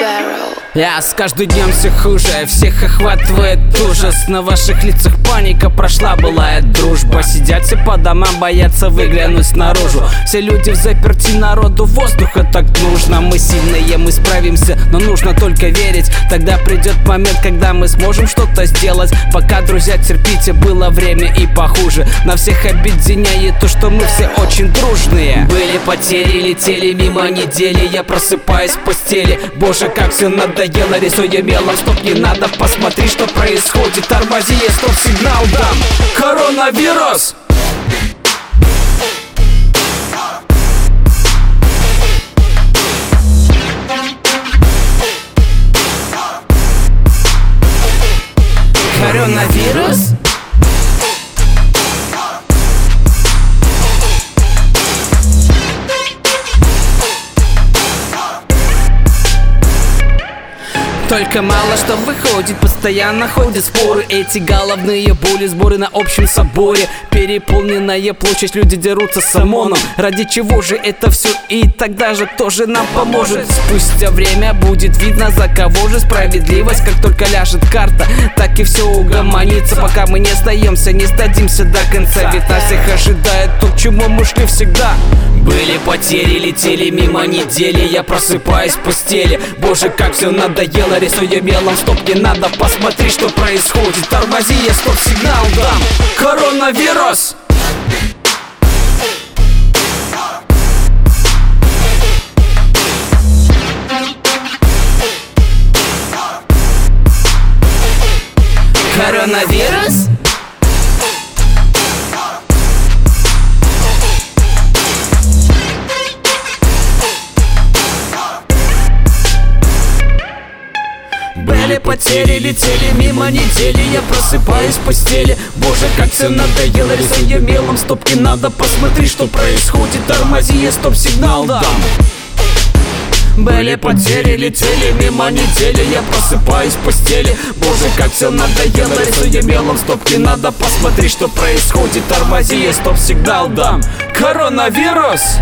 Barrel. Я с каждым днем все хуже, всех охватывает ужас. На ваших лицах паника, прошла былая дружба. Сидят все по домам, боятся выглянуть наружу. Все люди в заперти, народу воздуха так нужно. Мы сильные, мы справимся, но нужно только верить. Тогда придет момент, когда мы сможем что-то сделать. Пока, друзья, терпите, было время и похуже. На всех объединяет то, что мы все очень дружные. Были потери, летели мимо недели. Я просыпаюсь в постели, боже, как все надоело Рисуя мелом, стоп, не надо, посмотри, что происходит. Тормози, я стоп-сигнал дам. Коронавирус! Только мало что выходит, постоянно ходят споры. Эти головные боли, сборы на общем соборе. Переполненная площадь, люди дерутся с ОМОНом. Ради чего же это все и тогда же кто же нам поможет? Спустя время будет видно за кого же справедливость Как только ляжет карта, так и все угомонится Пока мы не сдаемся, не сдадимся до конца. Ведь нас всех ожидает то, к чему мы шли всегда. Были потери, летели мимо недели. Я просыпаюсь в постели. Боже, как все надоело, рисуя мелом Стоп, не надо, посмотри, что происходит Тормози, я стоп-сигнал дам Коронавирус! Коронавирус? Были потери, летели мимо недели. Я просыпаюсь в постели. Боже, как все надоело. Рисуя мелом, стопки. Надо Посмотри, что происходит. Тормози, я стоп-сигнал дам. Были потери, летели мимо недели. Я просыпаюсь в постели. Боже, как все надоело. Рисуя мелом, стопки. Надо Посмотри, что происходит. Тормози, я стоп-сигнал дам. Коронавирус!